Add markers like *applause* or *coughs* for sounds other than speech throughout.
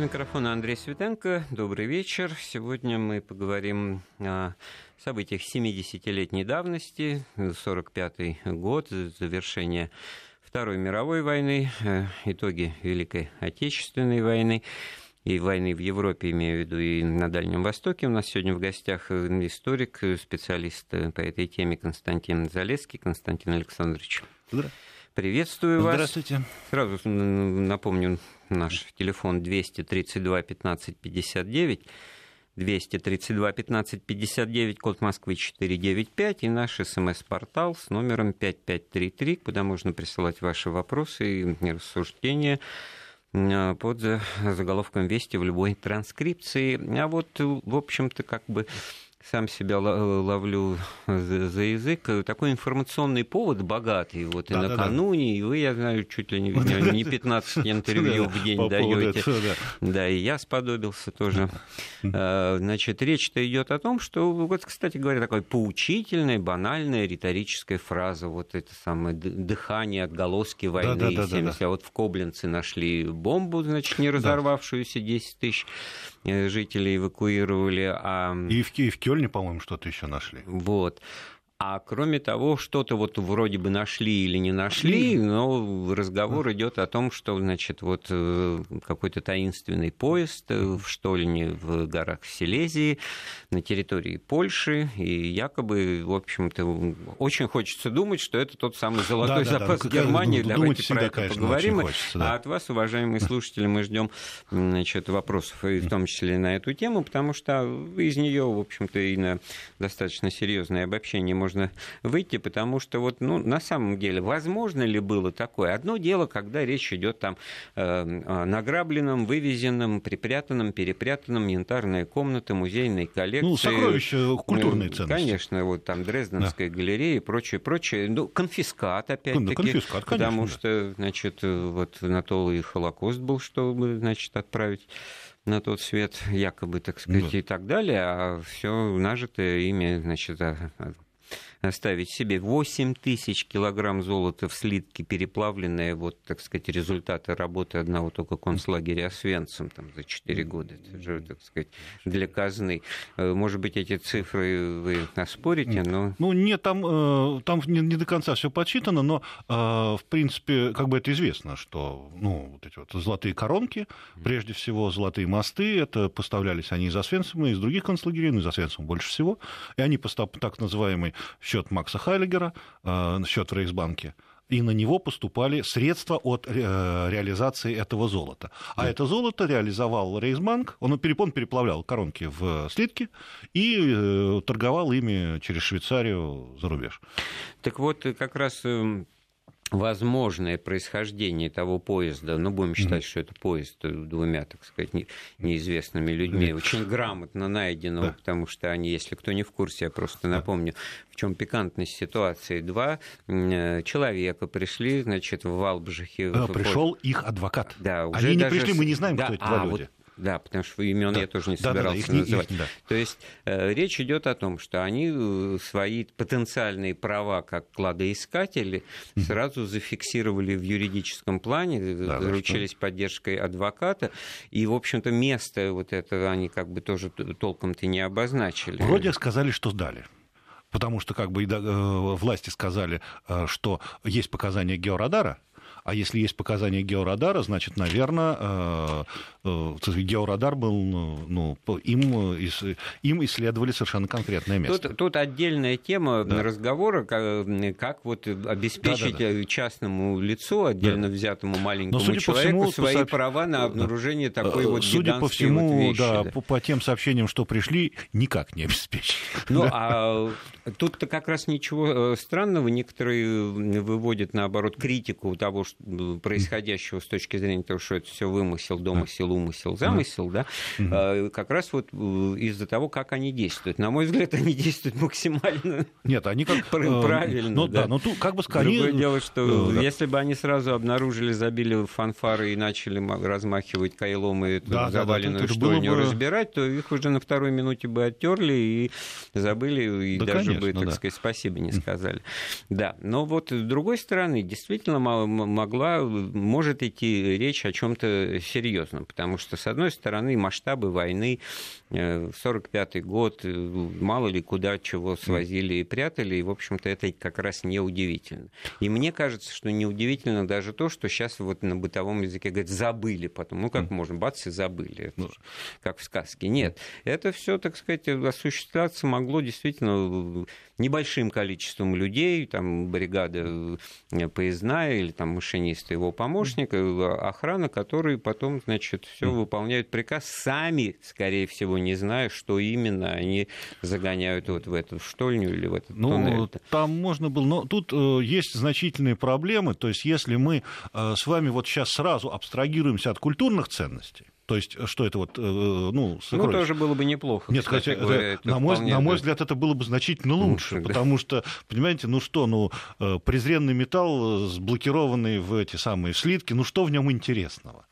микрофона Андрей Светенко. Добрый вечер. Сегодня мы поговорим о событиях 70-летней давности, 45-й год, завершение Второй мировой войны, э, итоги Великой Отечественной войны и войны в Европе, имею в виду, и на Дальнем Востоке. У нас сегодня в гостях э, историк, специалист по этой теме Константин Залеский. Константин Александрович. Здравствуйте. Приветствую вас. Здравствуйте. Сразу напомню, наш телефон 232 15 59. 232 15 59, код Москвы 495 и наш смс-портал с номером 5533, куда можно присылать ваши вопросы и рассуждения под заголовком «Вести» в любой транскрипции. А вот, в общем-то, как бы сам себя ловлю за язык. Такой информационный повод богатый. Вот и да, накануне, да, и вы, я знаю, чуть ли не, не 15 *laughs* интервью в день даете. Да, и я сподобился тоже. А, значит, речь-то идет о том, что, вот, кстати говоря, такая поучительная, банальная риторическая фраза. Вот это самое дыхание, отголоски войны. Да, да, да, 70. Да. А вот в Коблинце нашли бомбу, значит, не разорвавшуюся 10 тысяч э, жителей эвакуировали. А... И в, в Кёльне, по-моему, что-то еще нашли. Вот. А кроме того, что-то вот вроде бы нашли или не нашли, но разговор идет о том, что, значит, вот э, какой-то таинственный поезд э, в Штольне в горах Силезии на территории Польши, и якобы, в общем-то, очень хочется думать, что это тот самый золотой да, запас да, да. Германии. Думать Давайте всегда, про это конечно, поговорим. Хочется, да. А от вас, уважаемые слушатели, мы ждем, значит, вопросов, и в том числе на эту тему, потому что из нее, в общем-то, и на достаточно серьезное обобщение можно можно выйти, потому что вот, ну, на самом деле, возможно ли было такое? Одно дело, когда речь идет там э, о награбленном, вывезенном, припрятанном, перепрятанном, янтарная комната, музейной коллекции. Ну, сокровища культурные ценности. Конечно, вот там Дрезденская да. галерея и прочее, прочее. Ну, конфискат, опять-таки. Ну, конфискат, конечно, потому да. что, значит, вот на то и Холокост был, чтобы, значит, отправить на тот свет, якобы, так сказать, да. и так далее, а все нажитое ими, значит, оставить себе 8 тысяч килограмм золота в слитке, переплавленное, вот, так сказать, результаты работы одного только концлагеря Освенцим там, за 4 года. Это же, так сказать, для казны. Э, может быть, эти цифры вы оспорите, но... Ну, нет, там, э, там не, не до конца все подсчитано, но, э, в принципе, как бы это известно, что, ну, вот эти вот золотые коронки, прежде всего, золотые мосты, это поставлялись они из Освенцима, из других концлагерей, ну, из Освенцима больше всего, и они по так называемой счет Макса Хайлигера, э, счет в Рейхсбанке, и на него поступали средства от э, реализации этого золота. А да. это золото реализовал Рейсбанк, он, он переплавлял коронки в слитки и э, торговал ими через Швейцарию за рубеж. Так вот, как раз эм, возможное происхождение того поезда, ну, будем считать, mm-hmm. что это поезд двумя, так сказать, неизвестными людьми, mm-hmm. очень грамотно найденного, да. потому что они, если кто не в курсе, я просто напомню, в чем пикантность ситуации. Два э, человека пришли, значит, в Валбжихе. А, пришел их адвокат. Да, уже они не даже... пришли, мы не знаем, да, кто это а. Вот да, потому что имен да. я тоже не собирался да, да, да, называть. Их, да. То есть э, речь идет о том, что они э, свои потенциальные права как кладоискатели mm-hmm. сразу зафиксировали в юридическом плане, э, да, заручились поддержкой адвоката, и, в общем-то, место вот это они как бы тоже толком-то не обозначили. Вроде сказали, что сдали потому что как бы власти сказали, что есть показания георадара, а если есть показания георадара, значит, наверное, э, э, георадар был, ну, им, им исследовали совершенно конкретное место. Тут, тут отдельная тема да. разговора, как, как вот обеспечить да, да, да. частному лицу, отдельно да. взятому маленькому Но, человеку, всему, свои по... права на обнаружение такой вот Судя по всему, вот вещи, да, да. По, по тем сообщениям, что пришли, никак не обеспечить. Ну, а тут-то как раз ничего э, странного. Некоторые выводят, наоборот, критику того, происходящего с точки зрения того, что это все вымысел, домысел, умысел, замысел, да, а, как раз вот э, из-за того, как они действуют. На мой взгляд, они действуют максимально Нет, они как... Э, правильно. Ну да, но тут как бы скорее... Другое дело, что э, если бы они сразу обнаружили, забили фанфары и начали размахивать кайлом и заваленную штольню разбирать, то их уже на второй минуте бы оттерли и забыли, и да, даже бы, так сказать, спасибо не сказали. Да, но вот с другой стороны, действительно мало могла, может идти речь о чем-то серьезном, потому что, с одной стороны, масштабы войны, 45 э, год, э, мало ли куда чего свозили и прятали, и, в общем-то, это как раз неудивительно. И мне кажется, что неудивительно даже то, что сейчас вот на бытовом языке говорят, забыли потом. Ну, как можно, бац, и забыли. Это же, как в сказке. Нет, это все, так сказать, осуществляться могло действительно небольшим количеством людей, там бригада э, поездная или там машиниста его помощника, э, охрана, которые потом, значит, все выполняют приказ, сами, скорее всего, не зная, что именно они загоняют вот в эту штольню или в этот ну, туннель. Там можно было, но тут э, есть значительные проблемы, то есть если мы э, с вами вот сейчас сразу абстрагируемся от культурных ценностей, то есть, что это вот, э, ну, сокровище. Ну, тоже было бы неплохо. Нет, кстати, говоря, это, на, мой, на мой взгляд, это было бы значительно лучше, лучше потому да. что, понимаете, ну что, ну, э, презренный металл, сблокированный в эти самые слитки, ну что в нем интересного?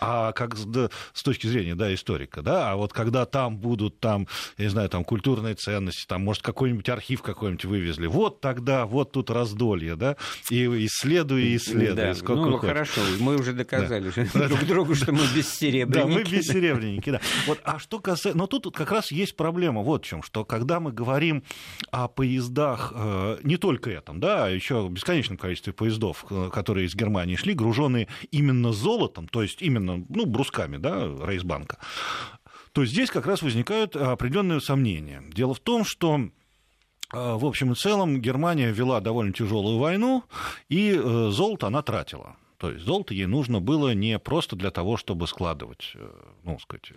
А как да, с точки зрения да, историка, да, а вот когда там будут там, я не знаю, там культурные ценности, там, может, какой-нибудь архив какой-нибудь вывезли, вот тогда, вот тут раздолье, да, и исследуй, и исследуй. Да. Сколько ну, хочешь. хорошо, мы уже доказали да. *laughs* друг другу, что мы бессеребренники. Да, мы бессеребренники, да. Вот, а что касается... Но тут как раз есть проблема вот в чем, что когда мы говорим о поездах, э, не только этом, да, а еще бесконечном количестве поездов, э, которые из Германии шли, груженные именно золотом, то есть именно именно ну, брусками да, Рейсбанка, то здесь как раз возникают определенные сомнения. Дело в том, что а, в общем и целом Германия вела довольно тяжелую войну, и э, золото она тратила. То есть золото ей нужно было не просто для того, чтобы складывать, э, ну, сказать,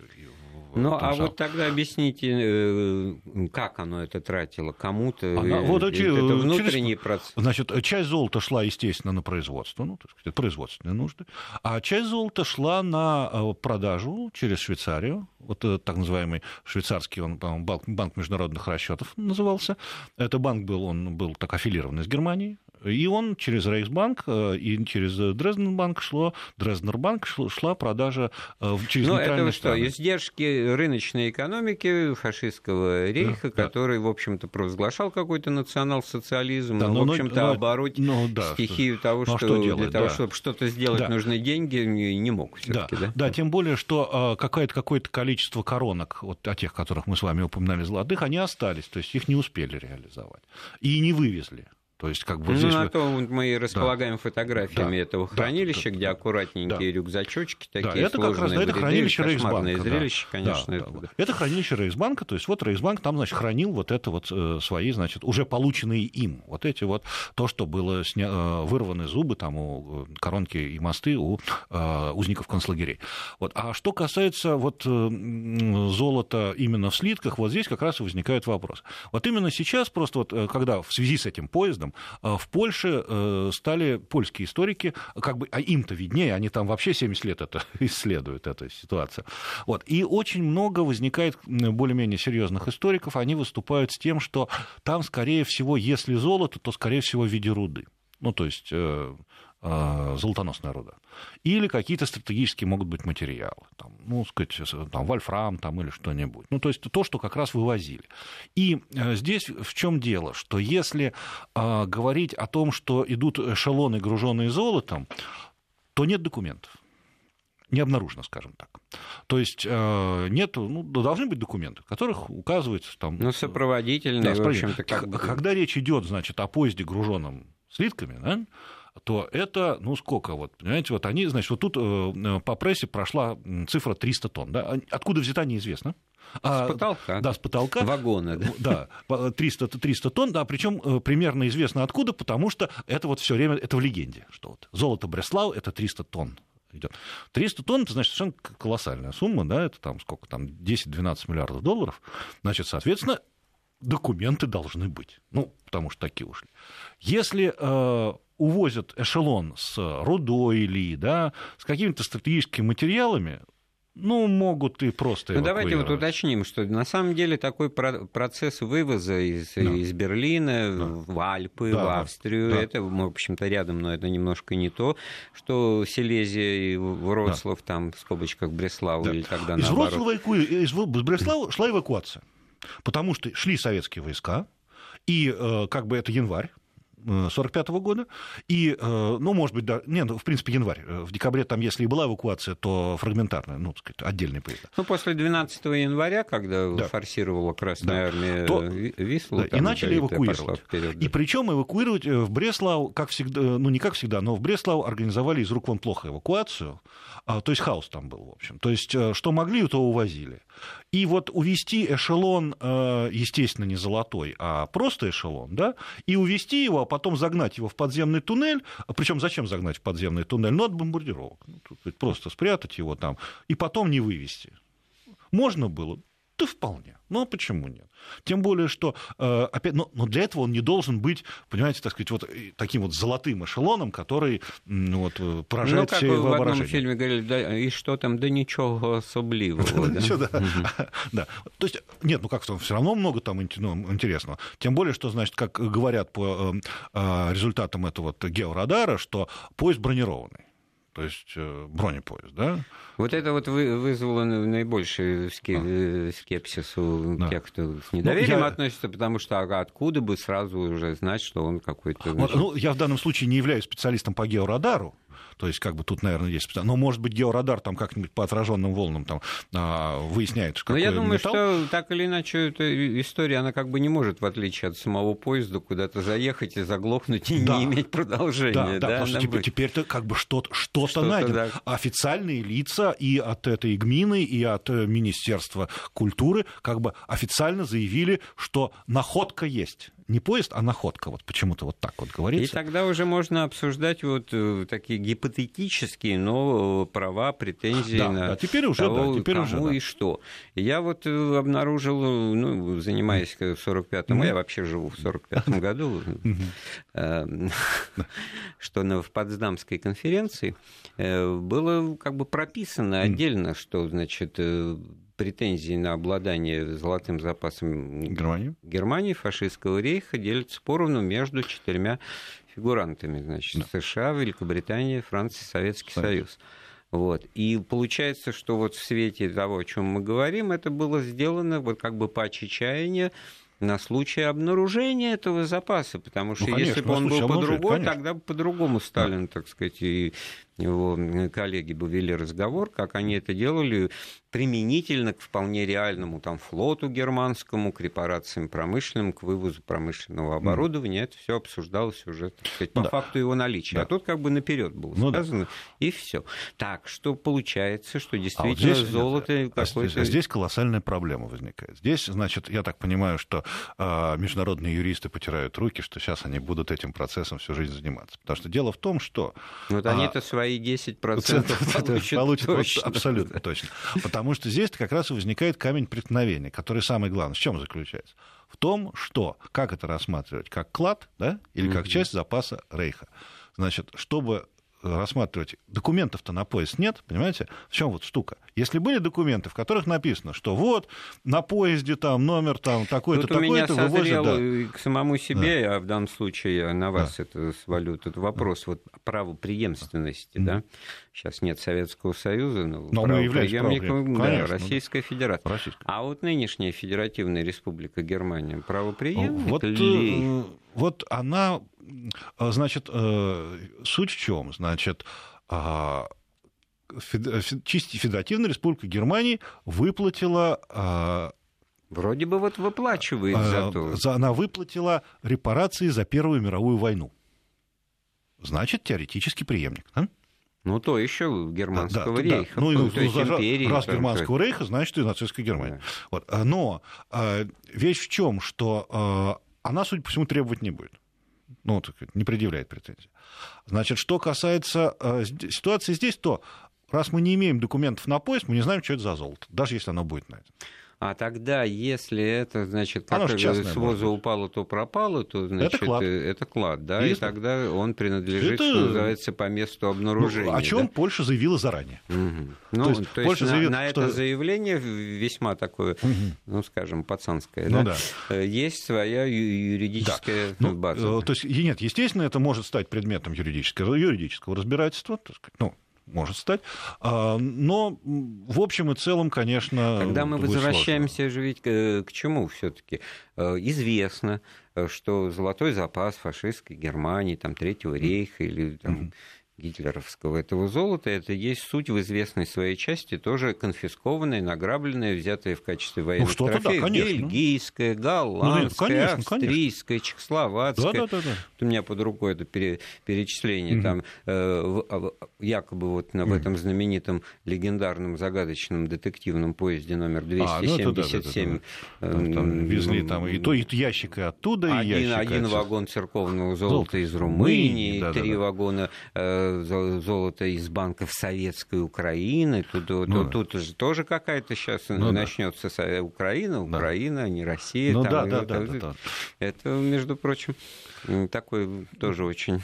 ну, а вот тогда объясните, э, как оно это тратило, кому-то? Она, вот эти, это внутренний через, процесс. Значит, часть золота шла, естественно, на производство, ну, так сказать, производственные нужды, а часть золота шла на э, продажу через Швейцарию, вот так называемый швейцарский он, банк, банк международных расчетов назывался. Это банк был, он был так аффилирован с Германией, и он через Рейхсбанк э, и через Дрезденбанк шло, Дрезднербанк шла продажа э, через Ну, это что, страны. издержки рыночной экономики фашистского рейха, да, который, да. в общем-то, провозглашал какой-то национал-социализм, да, но, в общем-то, но, обороть ну, да, стихию того, ну, а что, что делать, для того, да. чтобы что-то сделать, да. нужны деньги, не, мог да. да? Да, тем более, что э, какое-то, какое-то количество коронок, вот о тех, которых мы с вами упоминали, золотых, они остались, то есть их не успели реализовать и не вывезли. То есть, как бы ну, здесь... на то мы располагаем да. фотографиями да. этого хранилища, да. где аккуратненькие да. рюкзачочки такие да. это как раз да, это хранилище Рейхсбанка. зрелище, да. конечно. Да, это, да. это хранилище Рейхсбанка, то есть вот Рейхсбанк там, значит, хранил вот это вот э, свои, значит, уже полученные им, вот эти вот, то, что было сня... Э, вырваны зубы там у э, коронки и мосты у узников концлагерей. Вот. А что касается вот золота именно в слитках, вот здесь как раз и возникает вопрос. Вот именно сейчас просто вот, когда в связи с этим поездом в Польше э, стали польские историки, как бы, а им-то виднее, они там вообще 70 лет это *laughs* исследуют, эту ситуацию. Вот. И очень много возникает более-менее серьезных историков, они выступают с тем, что там, скорее всего, если золото, то, скорее всего, в виде руды. Ну, то есть э, э, золотоносная руда. Или какие-то стратегические могут быть материалы, там, ну, сказать, там, вольфрам там, или что-нибудь. Ну, то есть то, что как раз вывозили. И э, здесь в чем дело, что если э, говорить о том, что идут эшелоны, груженные золотом, то нет документов не обнаружено, скажем так. То есть э, нет, ну, должны быть документы, в которых указывается там... Ну, сопроводительные, да, в общем-то, как Когда речь идет, значит, о поезде, груженном слитками, да, то это, ну, сколько вот, понимаете, вот они, значит, вот тут э, по прессе прошла цифра 300 тонн, да, откуда взята, неизвестно. А, с потолка. Да, с потолка. Вагоны, да. Да, 300, 300 тонн, да, причем э, примерно известно откуда, потому что это вот все время, это в легенде, что вот золото Бреслау – это 300 тонн идет. 300 тонн, это значит совершенно колоссальная сумма, да, это там сколько там, 10-12 миллиардов долларов. Значит, соответственно, документы должны быть. Ну, потому что такие ушли. Если э, увозят эшелон с рудой или да, с какими-то стратегическими материалами, ну, могут и просто Ну, давайте вот уточним, что на самом деле такой процесс вывоза из, да. из Берлина да. в Альпы, да, в Австрию, да. это, в общем-то, рядом, но это немножко не то, что Силезия и Вроцлав, да. там, в скобочках, Бреслау, да. или тогда из наоборот. Вроцлава, из Бреслава шла эвакуация, потому что шли советские войска, и э, как бы это январь, 1945 года, и, ну, может быть, да, нет, ну, в принципе, январь. В декабре там, если и была эвакуация, то фрагментарная, ну, так сказать, отдельный поезда. Ну, после 12 января, когда да. форсировала Красная да. Армия то, Вислу, да, и начали эвакуировать. Вперед, да. И причем эвакуировать в Бреслау, как всегда, ну, не как всегда, но в Бреслау организовали из рук вон плохо эвакуацию, то есть хаос там был, в общем. То есть, что могли, то увозили. И вот увести эшелон, э, естественно, не золотой, а просто эшелон, да, и увести его, а потом загнать его в подземный туннель, причем зачем загнать в подземный туннель? Ну, от бомбардировок. Ну, просто спрятать его там, и потом не вывести. Можно было? Да вполне. Ну а почему нет? Тем более, что э, опять, но, но для этого он не должен быть, понимаете, так сказать, вот таким вот золотым эшелоном, который ну, вот, э, поражает ну, как все в одном фильме говорили, да, и что там, да ничего особливого. Да. *laughs* То есть, нет, ну как все равно много там ну, интересного. Тем более, что, значит, как говорят по э, результатам этого георадара, что поезд бронированный то есть э, бронепоезд, да? Вот это вот вызвало наибольший э, скепсис у да. тех, кто с недоверием ну, я... относится, потому что а откуда бы сразу уже знать, что он какой-то... Значит... Ну, я в данном случае не являюсь специалистом по георадару, то есть, как бы тут, наверное, есть... Но, может быть, георадар там как-нибудь по отраженным волнам там а, выясняет, что. Но я думаю, металл. что так или иначе эта история, она как бы не может, в отличие от самого поезда, куда-то заехать и заглохнуть и да. не иметь продолжения. Да, да, да потому что теперь, теперь-то как бы что-то, что-то, что-то найдено. Да. Официальные лица и от этой гмины, и от э, Министерства культуры как бы официально заявили, что находка есть не поезд, а находка. Вот почему-то вот так вот говорится. И тогда уже можно обсуждать вот э, такие гипотетические, но права, претензии да, на да, теперь уже, того, да, теперь кому уже, да. и что. Я вот э, обнаружил, ну, занимаясь в 45-м, mm-hmm. я вообще живу в 45-м *laughs* году, *laughs* что в Потсдамской конференции э, было как бы прописано отдельно, что, значит, претензии на обладание золотым запасом Германии, Германии фашистского рейха делятся поровну между четырьмя фигурантами. Значит, да. США, Великобритания, Франция, Советский Союз. Союз. Вот. И получается, что вот в свете того, о чем мы говорим, это было сделано вот как бы по чаяния на случай обнаружения этого запаса, потому что ну, конечно, если бы он был по-другому, тогда бы по-другому Сталин, да. так сказать, и его коллеги бы вели разговор, как они это делали применительно к вполне реальному там, флоту германскому, к репарациям промышленным, к вывозу промышленного оборудования. Mm. Это все обсуждалось уже так сказать, по да. факту его наличия. Да. А тут как бы наперед было ну, сказано, да. и все. Так, что получается, что действительно а вот здесь, золото а какое-то... Здесь, здесь колоссальная проблема возникает. Здесь, значит, я так понимаю, что э, международные юристы потирают руки, что сейчас они будут этим процессом всю жизнь заниматься. Потому что дело в том, что... Вот они-то свои свои 10% получат, получат точно. Вот, абсолютно точно. Потому что здесь как раз и возникает камень преткновения, который самый главный. В чем заключается? В том, что как это рассматривать, как клад, да, или как часть запаса Рейха. Значит, чтобы рассматривать. Документов-то на поезд нет, понимаете? В чем вот штука? Если были документы, в которых написано, что вот на поезде там номер там такой-то, такой-то вывозят... Да. к самому себе, да. а в данном случае на вас да. это свалю этот вопрос, вот право преемственности, mm. да? Сейчас нет Советского Союза, но, но право преемником да, Конечно, Российская да. Федерация. Российская. А вот нынешняя Федеративная Республика Германия правоприемник вот, ли? Э, вот она а, значит, э, суть в чем? Значит, а, чисто Федеративная Республика Германии выплатила а, Вроде бы вот выплачивает за то. Она выплатила репарации за Первую мировую войну. Значит, теоретически преемник. Да? Ну, то еще германского да, рейха. Да. Ну, ну, то есть империи. Раз германского рейха, значит, и нацистской Германии. Да. Вот. Но вещь в чем, что она, судя по всему, требовать не будет ну, так, не предъявляет претензий. Значит, что касается э, ситуации здесь, то раз мы не имеем документов на поезд, мы не знаем, что это за золото, даже если оно будет найдено. А тогда, если это, значит, как с воза упало, то пропало, то, значит, это клад, это клад да, и тогда он принадлежит, это... что называется, по месту обнаружения. Ну, о чем да? Польша заявила заранее. Угу. Ну, то есть, то Польша есть заявила, на, на что... это заявление весьма такое, угу. ну, скажем, пацанское, ну, да? да, э, есть своя юридическая да. база. Ну, то есть, нет, естественно, это может стать предметом юридического, юридического разбирательства, так сказать, ну, может стать. А, но в общем и целом, конечно... Когда мы возвращаемся сложно. же ведь к, к чему все таки э, Известно, что золотой запас фашистской Германии, там, Третьего рейха или там, гитлеровского этого золота, это есть суть в известной своей части, тоже конфискованное, награбленное, взятое в качестве ну, военных ну, трофеев. Да, бельгийское, голландское, ну, конечно, австрийское, конечно. чехословацкое. Да, да, да, да. Вот у меня под рукой это перечисление. Угу. Там, э, а, якобы вот на, в этом знаменитом легендарном загадочном детективном поезде номер 277. А, ну, да, да, да, да. Там везли там и то, и ящик и оттуда, один, и ящик. Один вагон церковного золота Золото. из Румынии, да, три да, да. вагона э, золото из банков Советской Украины. Тут, ну, тут, тут же тоже какая-то сейчас ну, начнется да. Украина, Украина, да. не Россия. Ну, там, да, да, да, да, да. Это, между прочим, такой тоже очень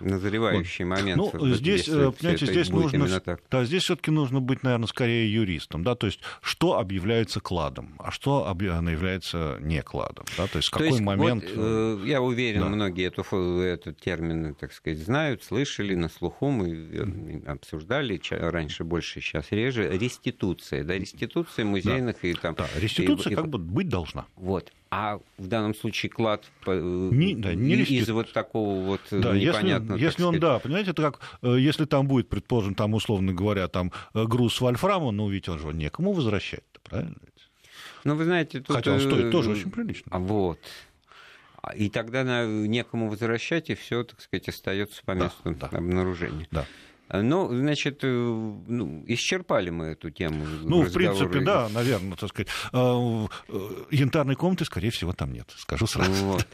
назревающий вот. момент. Ну, здесь, э, понимаете, здесь нужно, да, здесь все-таки нужно быть, наверное, скорее юристом, да, то есть что объявляется кладом, а что является не кладом, да, то есть то какой есть, момент. Вот, э, я уверен, да. многие эту, этот термин, так сказать, знают, слышали на слуху, мы обсуждали раньше больше, сейчас реже. Реституция, да, реституция музейных да. и там. Да, реституция и, как и... бы быть должна. Вот. А в данном случае клад э, не, да, не из вот такого вот да, непонятного... Если, если он, да, понимаете, это как, э, если там будет, предположим, там, условно говоря, там э, груз вольфрама, ну, ведь он же некому возвращать правильно? Ну, вы знаете, тут... Хотя он стоит тоже очень прилично. А вот. И тогда некому возвращать, и все, так сказать, остается по месту да, да. обнаружения. Да. Ну, значит, э, ну, исчерпали мы эту тему. Ну, в принципе, да, наверное, так сказать. А, э, янтарной комнаты, скорее всего, там нет, скажу сразу. Вот.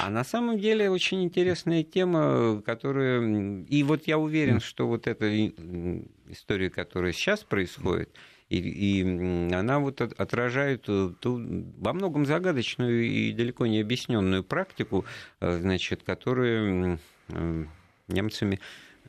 А на самом деле очень интересная тема, которая... И вот я уверен, что вот эта история, которая сейчас происходит, и, и она вот отражает ту, во многом загадочную и далеко не объясненную практику, э, значит, которую немцами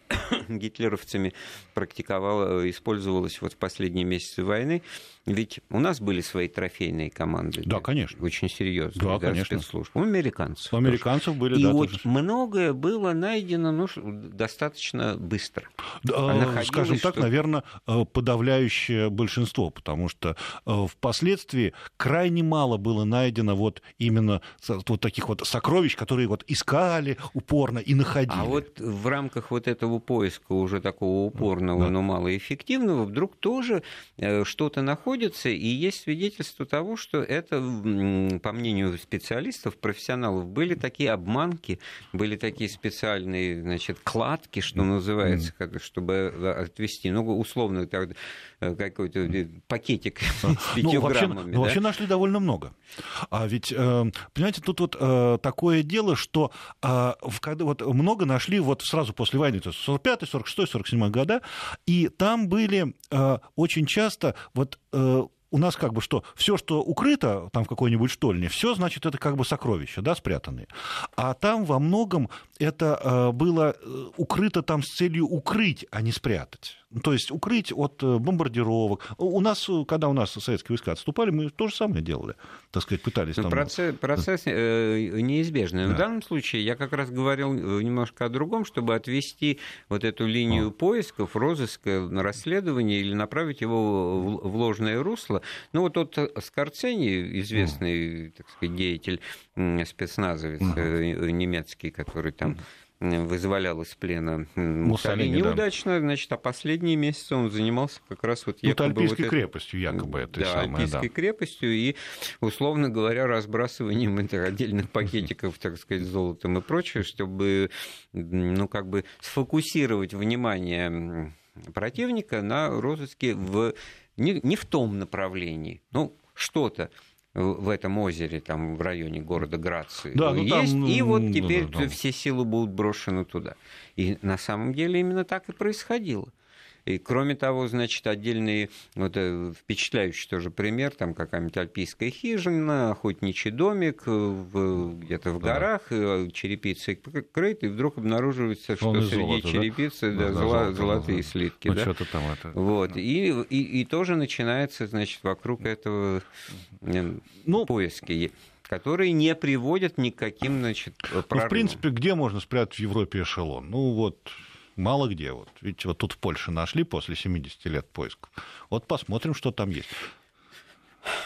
*coughs* гитлеровцами практиковала, использовалась вот в последние месяцы войны. Ведь у нас были свои трофейные команды. Да, конечно. Очень серьезные. Да, конечно. Спецслужб. У американцев. У американцев были, И да. вот тоже. многое было найдено ну, достаточно быстро. Да, а скажем так, что... наверное, э, подавляющее большинство, потому что э, впоследствии крайне мало было найдено вот именно вот таких вот сокровищ, которые вот искали упорно и находили. А вот в рамках вот этого поиска уже такого упорного, да. но малоэффективного, вдруг тоже э, что-то находится находится, и есть свидетельство того, что это, по мнению специалистов, профессионалов, были такие обманки, были такие специальные, значит, кладки, что называется, чтобы отвести, ну, условно, э, какой-то пакетик *laughs* с ну, вообще, граммами. Ну, да? вообще нашли довольно много. А ведь, э, понимаете, тут вот э, такое дело, что когда вот много нашли вот сразу после войны, то есть 45 46 47 года, и там были очень часто вот Э, у нас как бы что, все, что укрыто там в какой-нибудь штольне, все, значит, это как бы сокровища, да, спрятанные. А там во многом это э, было э, укрыто там с целью укрыть, а не спрятать. Ну, то есть укрыть от э, бомбардировок. У нас, когда у нас советские войска отступали, мы то же самое делали, так сказать, пытались. Ну, там... Процесс, процесс э, неизбежный. Да. В данном случае я как раз говорил немножко о другом, чтобы отвести вот эту линию а. поисков, розыска, расследования или направить его в ложное русло. Ну вот тот Скорцени, известный, а. так сказать, деятель, спецназовец а. немецкий, который там вызволял из плена Муссолини неудачно, да. значит, а последние месяцы он занимался как раз вот якобы... Ну, Альпийской вот крепостью якобы это да, самое, Альпийской да. крепостью и, условно говоря, разбрасыванием этих отдельных *laughs* пакетиков, так сказать, золотом и прочее, чтобы, ну, как бы сфокусировать внимание противника на розыске в не, не в том направлении. Ну, что-то в этом озере, там в районе города Грации да, ну, есть, там, и вот теперь да, да, все силы будут брошены туда. И на самом деле именно так и происходило. И кроме того, значит, отдельный вот, э, впечатляющий тоже пример, там какая-нибудь альпийская хижина, охотничий домик в, где-то в горах, да. черепицей крыт, и вдруг обнаруживается, что среди золото, черепицы да? Да, золо, золото, золотые да. слитки. Ну, да? там это... Вот. И, и, и тоже начинается, значит, вокруг этого ну, поиски которые не приводят ни к каким, значит, прорывам. Ну, в принципе, где можно спрятать в Европе эшелон? Ну, вот Мало где. Вот. Видите, вот тут в Польше нашли после 70 лет поисков. Вот посмотрим, что там есть.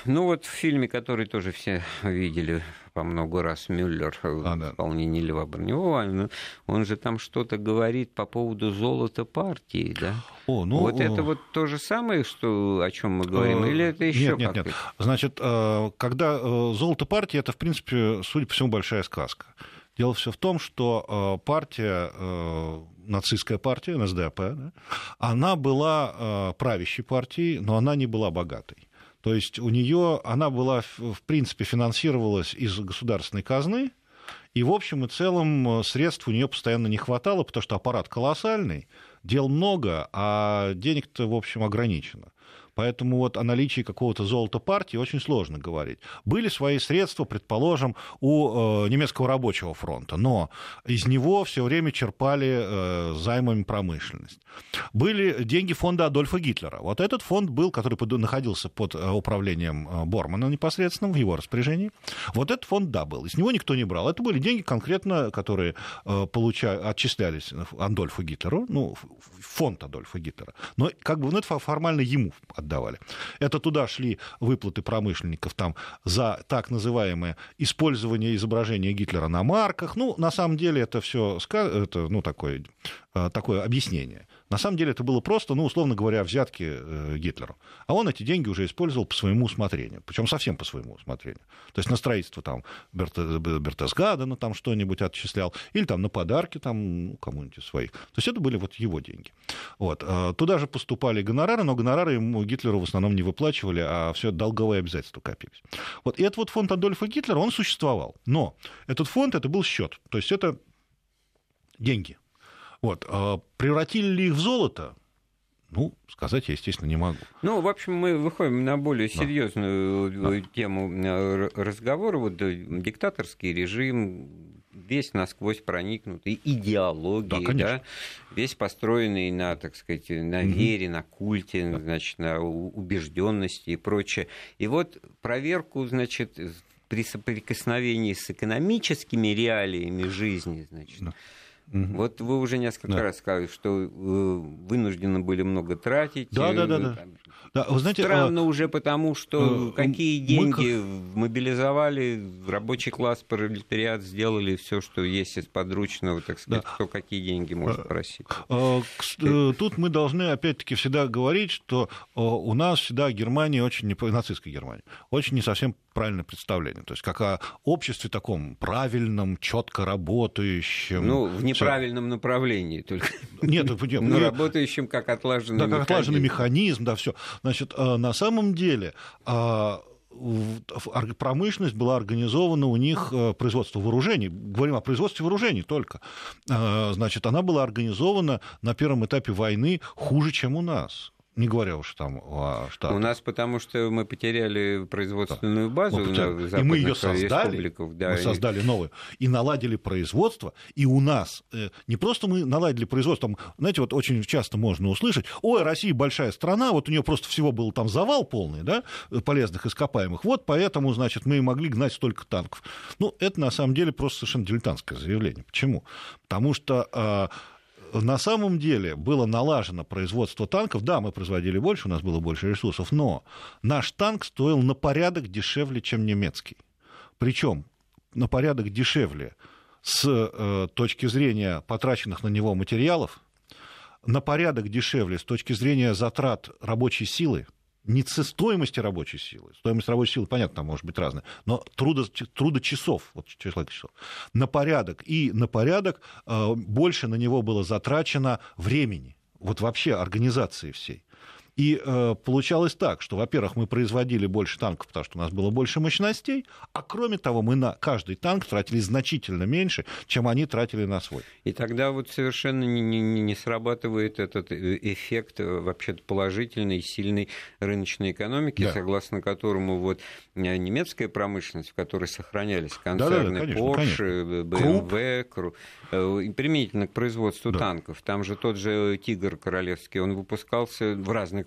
Ну вот в фильме, который тоже все видели по много раз, Мюллер а, да. исполнении Льва Броневого, он же там что-то говорит по поводу золота партии, да? О, ну, вот это вот то же самое, что, о чем мы говорим, или это еще Нет, нет, нет. Значит, э, когда э, золото партии, это, в принципе, судя по всему, большая сказка. Дело все в том, что э, партия, нацистская партия, НСДАП, да, она была правящей партией, но она не была богатой. То есть у нее, она была, в принципе, финансировалась из государственной казны, и в общем и целом э, средств у нее постоянно не хватало, потому что аппарат колоссальный, дел много, а денег-то, в общем, ограничено. Поэтому вот о наличии какого-то золота партии очень сложно говорить. Были свои средства, предположим, у э, немецкого рабочего фронта, но из него все время черпали э, займами промышленность. Были деньги фонда Адольфа Гитлера. Вот этот фонд был, который находился под э, управлением э, Бормана непосредственно, в его распоряжении. Вот этот фонд, да, был. Из него никто не брал. Это были деньги конкретно, которые э, получа... отчислялись Адольфу Гитлеру, ну, фонд Адольфа Гитлера. Но как бы ну, это формально ему отдавали. Это туда шли выплаты промышленников там за так называемое использование изображения Гитлера на марках. Ну, на самом деле это все это, ну, такое, э, такое объяснение. На самом деле это было просто, ну, условно говоря, взятки э, Гитлеру. А он эти деньги уже использовал по своему усмотрению, причем совсем по своему усмотрению. То есть на строительство там Бертесгадена там что-нибудь отчислял, или там на подарки там ну, кому-нибудь из своих. То есть это были вот его деньги. Вот. А туда же поступали гонорары, но гонорары ему Гитлеру в основном не выплачивали, а все долговые обязательства копились. Вот. И этот вот фонд Адольфа Гитлера, он существовал. Но этот фонд, это был счет. То есть это деньги, вот. А превратили ли их в золото? Ну, сказать я, естественно, не могу. Ну, в общем, мы выходим на более серьезную да. Э, тему э, разговора. Вот э, диктаторский режим, весь насквозь проникнутый идеологией, да, да, весь построенный на, так сказать, на угу. вере, на культе, да. значит, на убежденности и прочее. И вот проверку, значит, при соприкосновении с экономическими реалиями жизни, значит, да Угу. Вот вы уже несколько да. раз сказали, что э, вынуждены были много тратить. Да, да, да, да. Да, вы знаете, Странно а... уже потому, что э, какие деньги мы... мобилизовали, рабочий класс, пролетариат сделали все, что есть из подручного, так сказать, да. кто какие деньги может а, просить. А, э, тут мы должны опять-таки всегда говорить, что у нас всегда Германия очень, нацистская Германия, очень не совсем правильное представление. То есть как о обществе таком правильном, четко работающем. Ну, в неправильном всё. направлении только. *laughs* Нет, нет, но работающим как отлаженный да, как отлаженный механизм, да, все. Значит, э, на самом деле э, промышленность была организована у них э, производство вооружений. Говорим о производстве вооружений только. Значит, она была организована на первом этапе войны хуже, чем у нас. Не говоря уж там о Штатах. У нас потому что мы потеряли производственную базу мы потеряли. на и мы ее создали, да, мы и... создали новую, и наладили производство, и у нас э, не просто мы наладили производство, там, знаете, вот очень часто можно услышать, ой, Россия большая страна, вот у нее просто всего был там завал полный, да, полезных ископаемых, вот поэтому, значит, мы могли гнать столько танков. Ну, это на самом деле просто совершенно дилетантское заявление. Почему? Потому что а, на самом деле было налажено производство танков. Да, мы производили больше, у нас было больше ресурсов, но наш танк стоил на порядок дешевле, чем немецкий. Причем на порядок дешевле с э, точки зрения потраченных на него материалов, на порядок дешевле с точки зрения затрат рабочей силы, не стоимости рабочей силы, стоимость рабочей силы, понятно, может быть разная, но трудо, трудочасов, вот число часов, на порядок. И на порядок э, больше на него было затрачено времени, вот вообще организации всей. И э, получалось так, что, во-первых, мы производили больше танков, потому что у нас было больше мощностей, а кроме того, мы на каждый танк тратили значительно меньше, чем они тратили на свой. И тогда вот совершенно не, не, не срабатывает этот э, эффект э, вообще-то положительной, сильной рыночной экономики, да. согласно которому вот э, немецкая промышленность, в которой сохранялись концерны да, да, конечно, Porsche, BMW, Круп. применительно к производству да. танков, там же тот же «Тигр» королевский, он выпускался в разных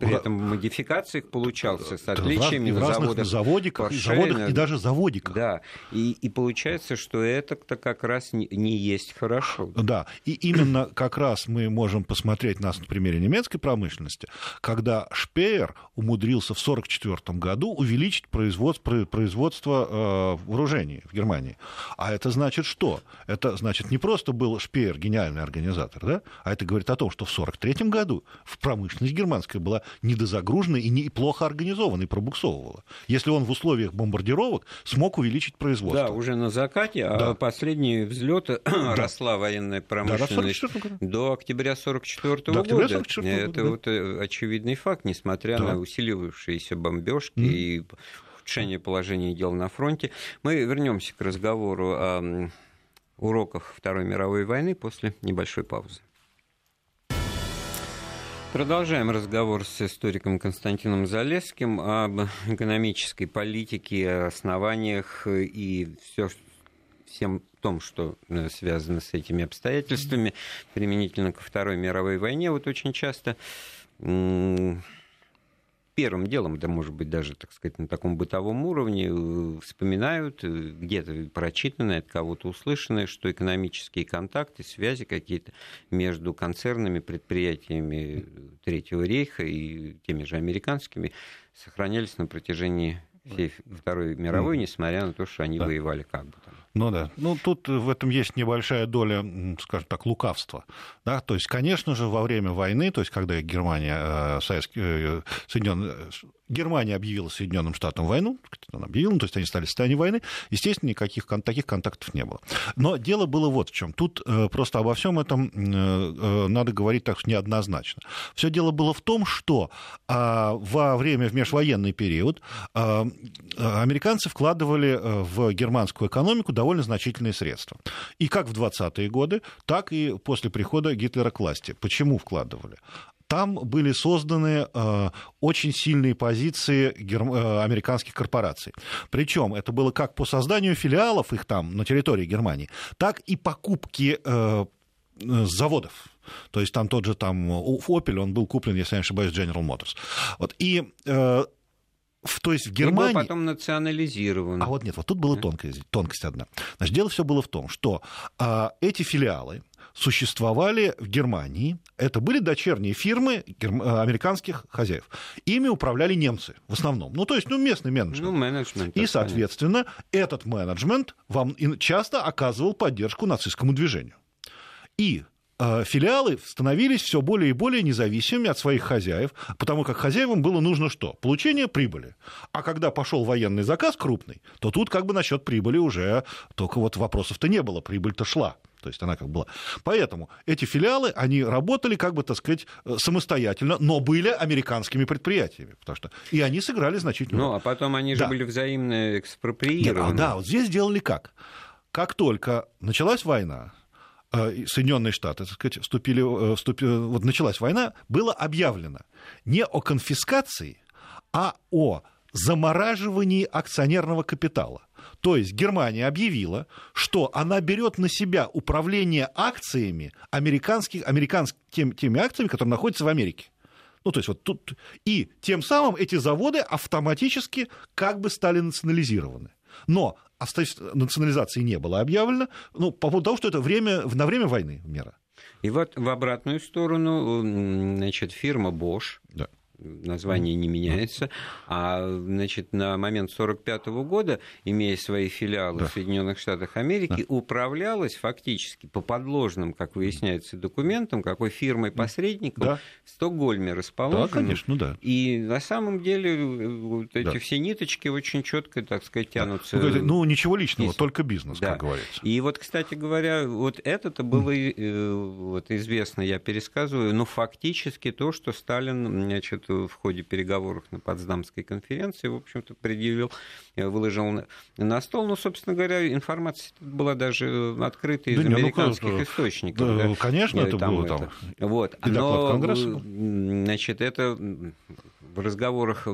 при этом модификациях получался с отличиями в на разных заводах. заводиках, заводах и даже заводиках. Да, и, и получается, что это-то как раз не, не есть хорошо. Да, и именно как раз мы можем посмотреть нас на примере немецкой промышленности, когда Шпеер умудрился в 1944 году увеличить производство, производство э, вооружений в Германии. А это значит что? Это значит не просто был Шпеер гениальный организатор, да? а это говорит о том, что в 1943 году в промышленность германская была недозагружена и не, и плохо организована, и пробуксовывала. Если он в условиях бомбардировок смог увеличить производство. Да, уже на закате, а Да. последний взлет *clears throat* росла военная Да, до промышленность 44 года. до октября 1944 До октября года. 44 года, Это да. вот э, очевидный факт, несмотря Да. на усиливавшиеся бомбежки Мгм. и ухудшение положения дел на фронте. Мы вернемся к разговору о уроках Второй мировой войны после небольшой паузы. Продолжаем разговор с историком Константином Залесским об экономической политике, основаниях и все, всем том, что э, связано с этими обстоятельствами, применительно ко Второй мировой войне. Вот очень часто первым делом, да, может быть, даже, так сказать, на таком бытовом уровне э, вспоминают, э, где-то прочитанное, от кого-то услышанное, что экономические контакты, связи какие-то между концернами, предприятиями Третьего рейха и теми же американскими сохранялись на протяжении всей Второй мировой, несмотря на то, что они Да. воевали как бы там. Ну да. Ну тут в этом есть небольшая доля, скажем так, лукавства. Да? То есть, конечно же, во время войны, то есть, когда Германия, э, Советский, э, Соединённые- э, Германия объявила Соединенным Штатам войну, она объявила, ну, то есть они стали в состоянии войны, естественно, никаких таких контактов не было. Но дело было вот в чем. Тут просто обо всем этом надо говорить так неоднозначно. Все дело было в том, что а, во время, в межвоенный период а, американцы вкладывали в германскую экономику довольно значительные средства. И как в 20-е годы, так и после прихода Гитлера к власти. Почему вкладывали? Там были созданы э, очень сильные позиции герм- э, американских корпораций. Причем это было как по созданию филиалов их там на территории Германии, так и покупки э, э, заводов. То есть там тот же там Opel, он был куплен, если я не ошибаюсь, General Motors. Вот. И э, в, то есть в И был Германии... потом национализирован. А вот нет, вот тут была тонкость, тонкость одна. Значит, дело все было в том, что а, эти филиалы существовали в Германии. Это были дочерние фирмы герм- а, американских хозяев. Ими управляли немцы в основном. Ну, то есть, ну, местный менеджмент. Ну, менеджмент. И, соответственно, этот менеджмент вам часто оказывал поддержку нацистскому движению. И э, филиалы становились все более и более независимыми от своих хозяев, потому как хозяевам было нужно что? Получение прибыли. А когда пошел военный заказ крупный, то тут как бы насчет прибыли уже только вот вопросов-то не было, прибыль-то шла. То есть она как была. Поэтому эти филиалы, они работали, как бы, так сказать, э, самостоятельно, но были американскими предприятиями. Потому что... И они сыграли значительную Ну, а потом они же Да. были взаимно нет, а, экспроприированы. да, вот здесь сделали как? Как только началась война, Соединенные Штаты, так сказать, вступили, э, вступи- вот началась война, было объявлено не о конфискации, а о замораживании акционерного капитала. То есть Германия объявила, что она берет на себя управление акциями американских, американскими тем- теми акциями, которые находятся в Америке. Ну, то есть вот тут... И тем самым эти заводы автоматически как бы стали национализированы. Но оста- национализации не было объявлено ну, по поводу того, что это время, на время войны мера. И вот в обратную сторону, значит, фирма Bosch, Да. Название не меняется, а, значит, на момент 1945 года, имея свои филиалы Да. в Соединенных Штатах Америки, управлялась фактически по подложным, как выясняется, документам, какой фирмой-посредником Да. в Стокгольме Да, расположенной. конечно, ну да. И на самом деле э, вот эти Да. все ниточки очень четко, так сказать, тянутся. Ну, говорите, ну, ничего личного, есть. только бизнес, Да. как говорится. И вот, кстати говоря, вот это-то было э, вот, известно, я пересказываю, но фактически то, что Сталин значит, в ходе переговоров на Потсдамской конференции, в общем-то, предъявил, э, выложил на, стол. Ну, собственно говоря, информация была даже открыта из Да не, ну, американских конечно, источников. да, да. конечно, Э, это было там. Вот. И Конгресса Но, м, значит, это в разговорах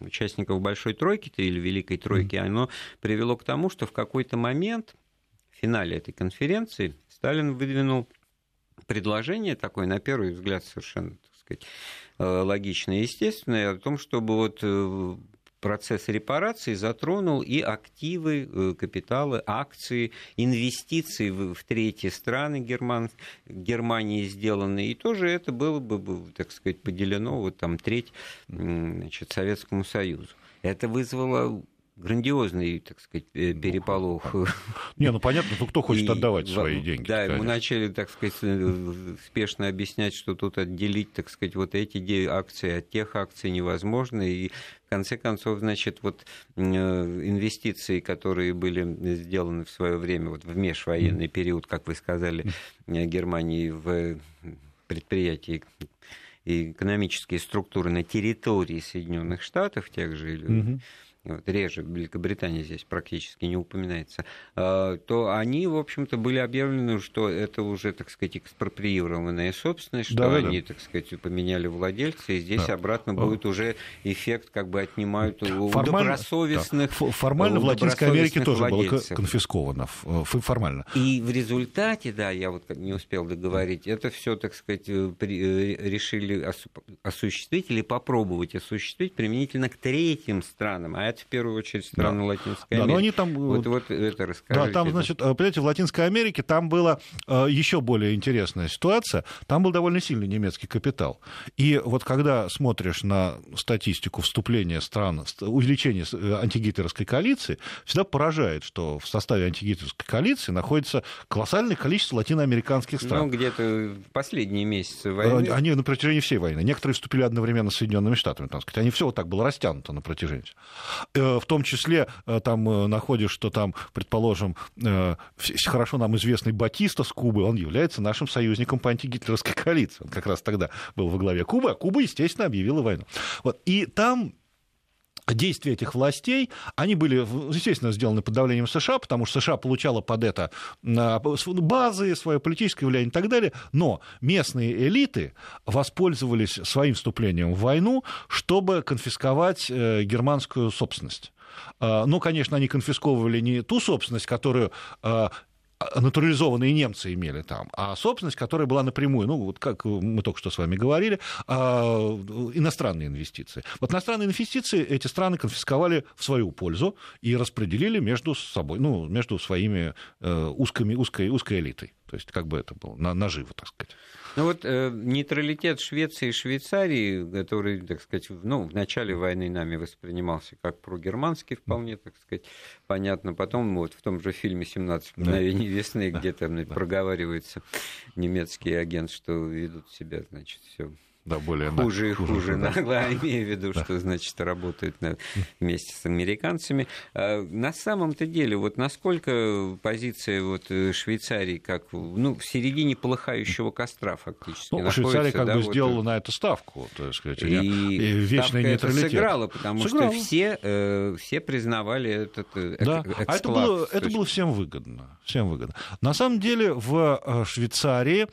участников Большой Тройки или Великой Тройки, оно привело к тому, что в какой-то момент в финале этой конференции Сталин выдвинул предложение такое, на первый взгляд, совершенно сказать, логичное и естественное, о том, чтобы вот процесс репараций затронул и активы, э, капиталы, акции, инвестиции в, третьи страны Герман, Германии сделанные. И тоже это было бы, так сказать, поделено вот там треть значит, Советскому Союзу. Это вызвало грандиозный, так сказать, э, переполох. *laughs* Не, ну понятно, ну кто хочет отдавать свои деньги. Да, мы начали, так сказать, э, спешно объяснять, что тут отделить, так сказать, вот эти акции от тех акций невозможно. И в конце концов, значит, вот э, инвестиции, которые были сделаны в свое время, вот в межвоенный период, как вы сказали, Германии в предприятии и экономические структуры на территории Соединенных Штатов, тех же mm вот, реже Великобритания здесь практически не упоминается, а, то они, в общем-то, были объявлены, что это уже, так сказать, экспроприированная собственность, что да, они, да. так сказать, поменяли владельца, и здесь да. обратно будет уже эффект, как бы отнимают у добросовестных да. Формально у в Латинской Америке тоже владельцев. было конфисковано, формально. И в результате, да, я вот не успел договорить, это все, так сказать, э, э, решили осуществить или попробовать осуществить применительно к третьим странам, а это в первую очередь страны да. Латинской Америки. Да, но они там... Вот, вот это расскажите. Да, там, значит, э, понимаете, в Латинской Америке там была э, еще более интересная ситуация. Там был довольно сильный немецкий капитал. И вот когда смотришь на статистику вступления стран, увеличения э, антигитлеровской коалиции, всегда поражает, что в составе антигитлеровской коалиции находится колоссальное количество латиноамериканских стран. Ну, где-то в последние месяцы войны. Они на протяжении всей войны. Некоторые вступили одновременно с Соединенными Штатами, там сказать. Они все вот так было растянуто на протяжении. Э, в том числе э, там э, находишь, что там, предположим, хорошо нам известный Батиста с Кубы, он является нашим союзником по антигитлеровской *laughs* коалиции. Он как раз тогда был во главе Кубы, а Куба, естественно, объявила войну. Вот. И там действия этих властей, они были, естественно, сделаны под давлением США, потому что США получала под это базы, свое политическое влияние и так далее, но местные элиты воспользовались своим вступлением в войну, чтобы конфисковать э, германскую собственность. А, ну, конечно, они конфисковывали не ту собственность, которую а, а, натурализованные немцы имели там, а собственность, которая была напрямую, ну, вот как мы только что с вами говорили, а, иностранные инвестиции. Вот иностранные инвестиции эти страны конфисковали в свою пользу и распределили между собой, ну, между своими э, узкими, узкой, узкой элитой. То есть, как бы это было, наживо, так сказать. Ну вот э, нейтралитет Швеции и Швейцарии, который, так сказать, ну, в начале войны нами воспринимался как прогерманский вполне, так сказать, понятно. Потом вот в том же фильме «17 мгновений весны», где там проговаривается немецкий агент, что ведут себя, значит, все да, более хуже и хуже, хуже нагло, да. *laughs* *laughs* имею в виду, да. что, значит, работают на, *laughs* вместе с американцами. А на самом-то деле, вот насколько позиция вот э, Швейцарии как ну, в середине полыхающего костра фактически ну, Швейцария как да, бы вот, сделала на это ставку, так сказать, и, и вечный нейтралитет. Это сыграла, потому сыграла. что все, э, все признавали этот э, да. А это было, это было всем выгодно, всем выгодно. На самом деле в Швейцарии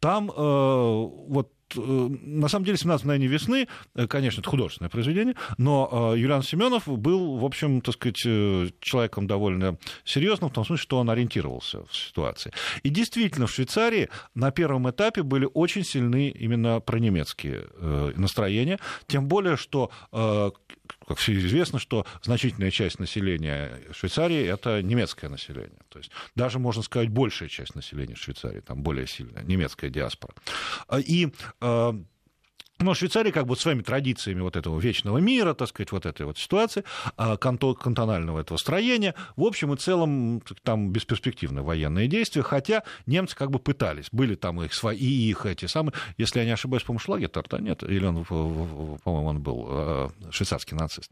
там вот Э, на самом деле, 17 мгновений весны, э, конечно, это художественное произведение, но э, Юлиан Семенов был, в общем, так сказать, человеком довольно серьезным, в том смысле, что он ориентировался в ситуации. И действительно, в Швейцарии на первом этапе были очень сильны именно пронемецкие настроения, тем более, что как все известно, что значительная часть населения Швейцарии – это немецкое население. То есть даже, можно сказать, большая часть населения Швейцарии, там более сильная немецкая диаспора. И э, но Швейцария как бы своими традициями вот этого вечного мира, так сказать, вот этой вот ситуации, а, кантонального этого строения, в общем и целом там бесперспективное военные действия, хотя немцы как бы пытались, были там их свои, их эти самые, если я не ошибаюсь, по-моему, Шлагетер, да, нет, или он, по-моему, он был а, швейцарский нацист.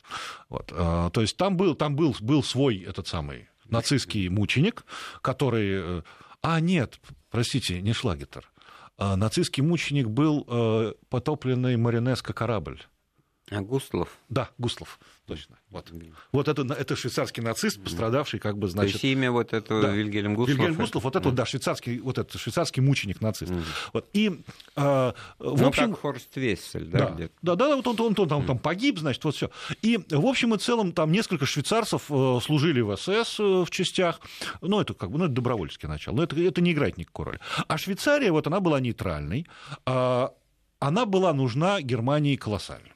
Вот. А, то есть там был, там был, был свой этот самый нацистский мученик, который... Э, а, нет, простите, не Шлагетер. А, нацистский мученик был э, потопленный Маринеско корабль. А Густлов? Да, Густлов, точно. Вот, вот это, это швейцарский нацист, пострадавший, как бы, значит... То есть имя вот этого да. Вильгельм Густлов? Вильгельм Густлов, вот это, да, швейцарский, вот это, швейцарский мученик-нацист. Mm. Вот, и, э, в ну, общем... как Хорст Вессель, да, да? Да, да, вот он, он, он, там, mm. там погиб, значит, вот все. И, в общем и целом, там несколько швейцарцев э, служили в СС э, в частях, ну, это как бы, ну, это добровольческое начало, но это, это не играет никакой роли. А Швейцария, вот она была нейтральной, а она была нужна Германии колоссально.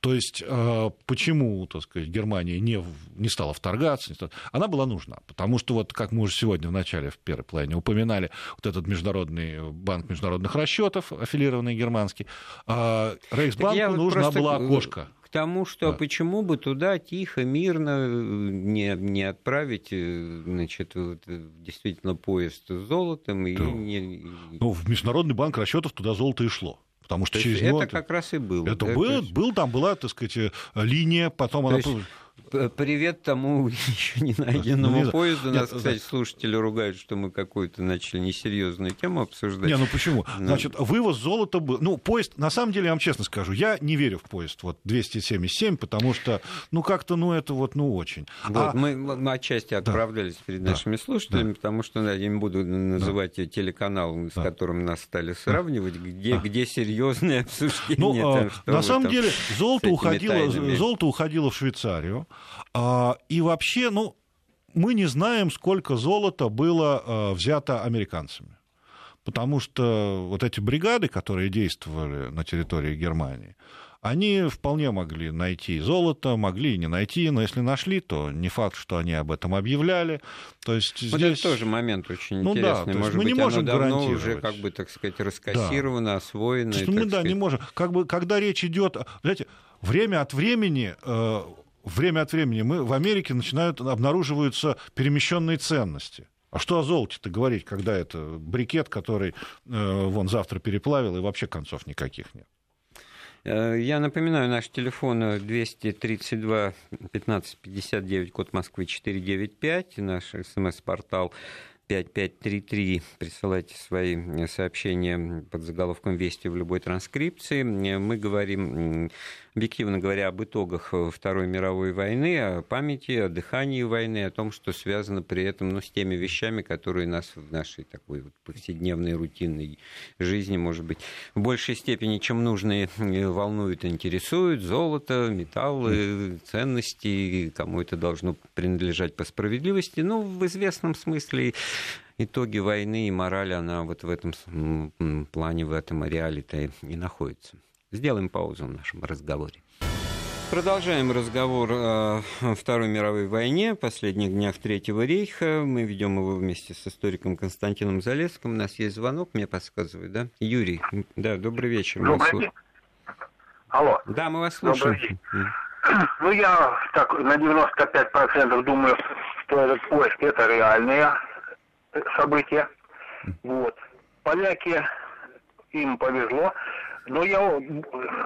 То есть э, почему, так сказать, Германия не, не стала вторгаться, не стала... она была нужна. Потому что, вот, как мы уже сегодня в начале, в первой плане упоминали, вот этот международный банк международных расчетов, аффилированный германский, э, Рейхсбанку нужна была окошко. Тому, что да. почему бы туда тихо, мирно не, не отправить, значит, вот, действительно поезд с золотом. И да. не... Ну, в Международный банк расчетов туда золото и шло. Потому что То через это как раз и было. Это да? был, есть... был, там была, так сказать, линия, потом То она... Есть Привет тому *laughs* еще не найденному ну, поезду. Нас, нет, кстати, да. слушатели ругают, что мы какую-то начали несерьезную тему обсуждать. Не, ну почему? Но... Значит, вывоз золота был. Ну, поезд, на самом деле, я вам честно скажу, я не верю в поезд вот 277, потому что, ну, как-то, ну, это вот, ну, очень. Вот, а... мы, мы отчасти оправдались да. перед нашими да. слушателями, да. потому что да, я не буду называть да. телеканал, с да. которым нас стали сравнивать, где, да. где серьезное *laughs* обсуждение. Ну, там, на самом там, деле, золото уходило, золото уходило в Швейцарию. А, и вообще, ну, мы не знаем, сколько золота было а, взято американцами. Потому что вот эти бригады, которые действовали на территории Германии, они вполне могли найти золото, могли и не найти, но если нашли, то не факт, что они об этом объявляли. То есть вот здесь... это тоже момент очень ну, интересный. Да, Может мы быть, не можем оно давно уже, как бы, так сказать, раскассировано, да. освоено. Есть, мы, да, сказать... не можем. Как бы, когда речь идет, знаете, время от времени э, время от времени мы в Америке начинают обнаруживаются перемещенные ценности. А что о золоте-то говорить, когда это брикет, который э, вон завтра переплавил, и вообще концов никаких нет? Э, я напоминаю, наш телефон 232 15 59, код Москвы 495, наш смс-портал 5533. Присылайте свои сообщения под заголовком «Вести» в любой транскрипции. Мы говорим объективно говоря, об итогах э, Второй мировой войны, о памяти, о дыхании войны, о том, что связано при этом ну, с теми вещами, которые нас в нашей такой вот повседневной рутинной жизни, может быть, в большей степени, чем нужные, э, волнуют, интересуют. Золото, металлы, ценности, кому это должно принадлежать по справедливости. Ну, в известном смысле итоги войны и мораль, она вот в этом плане, в этом реале-то и находится. Сделаем паузу в нашем разговоре. Продолжаем разговор о Второй мировой войне, последних днях Третьего рейха. Мы ведем его вместе с историком Константином Залесским. У нас есть звонок, мне подсказывают, да? Юрий, да, добрый вечер. Добрый день. Алло. Да, мы вас слушаем. Добрый день. Ну, я так на 95% думаю, что этот поиск – это реальные события. Вот. Поляки, им повезло. Но я,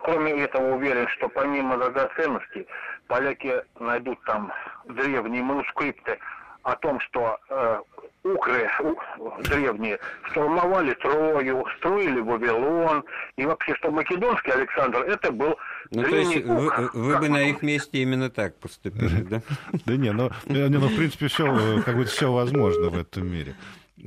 кроме этого, уверен, что помимо драгоценностей, поляки найдут там древние манускрипты о том, что э, укры у, древние штурмовали Трою, строили Вавилон, и вообще, что македонский Александр, это был ну, то есть вы, вы бы на их месте именно так поступили, да? Да не, ну, ну в принципе, все, э, как бы все возможно в этом мире.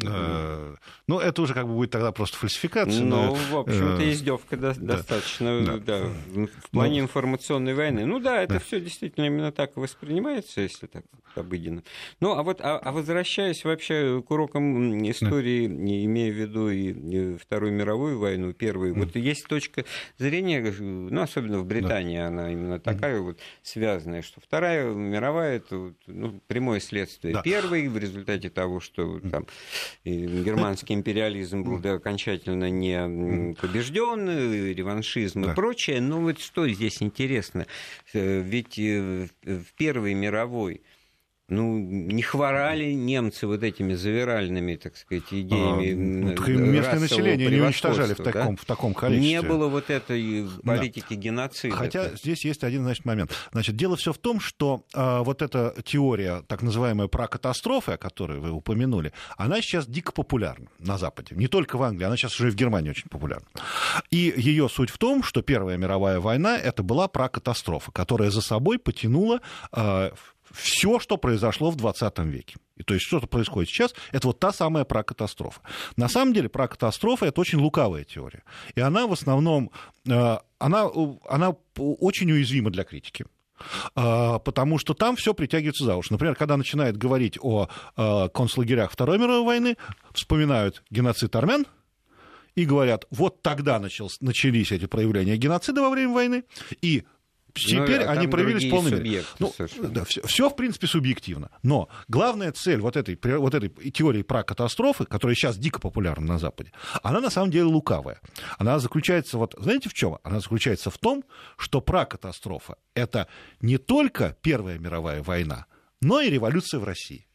Э, ну, это уже как бы будет тогда просто фальсификация. Ну, в общем-то, э, издевка достаточно, да, в плане ну, информационной войны. Ну да, это все действительно именно так воспринимается, если так обыденно. Ну, а вот, а, а возвращаясь вообще к урокам истории, имея в виду и Вторую мировую войну, Первую, вот есть точка зрения, ну, особенно в Британии она именно такая вот связанная, что Вторая мировая это ну, прямое следствие Первой в результате того, что там германский империализм был да, окончательно не побежден, реваншизм да. и прочее. Но вот что здесь интересно, э, ведь э, в Первой мировой ну, не хворали немцы вот этими завиральными, так сказать, идеями. А, ну, местное население не уничтожали в таком, да? в таком количестве. Не было вот этой политики да. геноцида. Хотя здесь есть один значит, момент. Значит, дело все в том, что а, вот эта теория, так называемая про катастрофы, о которой вы упомянули, она сейчас дико популярна на Западе. Не только в Англии, она сейчас уже и в Германии очень популярна. И ее суть в том, что Первая мировая война это была про катастрофа, которая за собой потянула а, все, что произошло в 20 веке. И то есть что-то происходит сейчас, это вот та самая прокатастрофа. На самом деле прокатастрофа это очень лукавая теория. И она в основном, э, она, она очень уязвима для критики э, потому что там все притягивается за уши. Например, когда начинают говорить о э, концлагерях Второй мировой войны, вспоминают геноцид армян, и говорят, вот тогда начались эти проявления геноцида во время войны, и Теперь ну, они проявились в полной мере. Ну, да, все, все, в принципе, субъективно. Но главная цель вот этой, вот этой теории про катастрофы, которая сейчас дико популярна на Западе, она на самом деле лукавая. Она заключается, вот, знаете в чем? Она заключается в том, что про катастрофа это не только Первая мировая война, но и революция в России.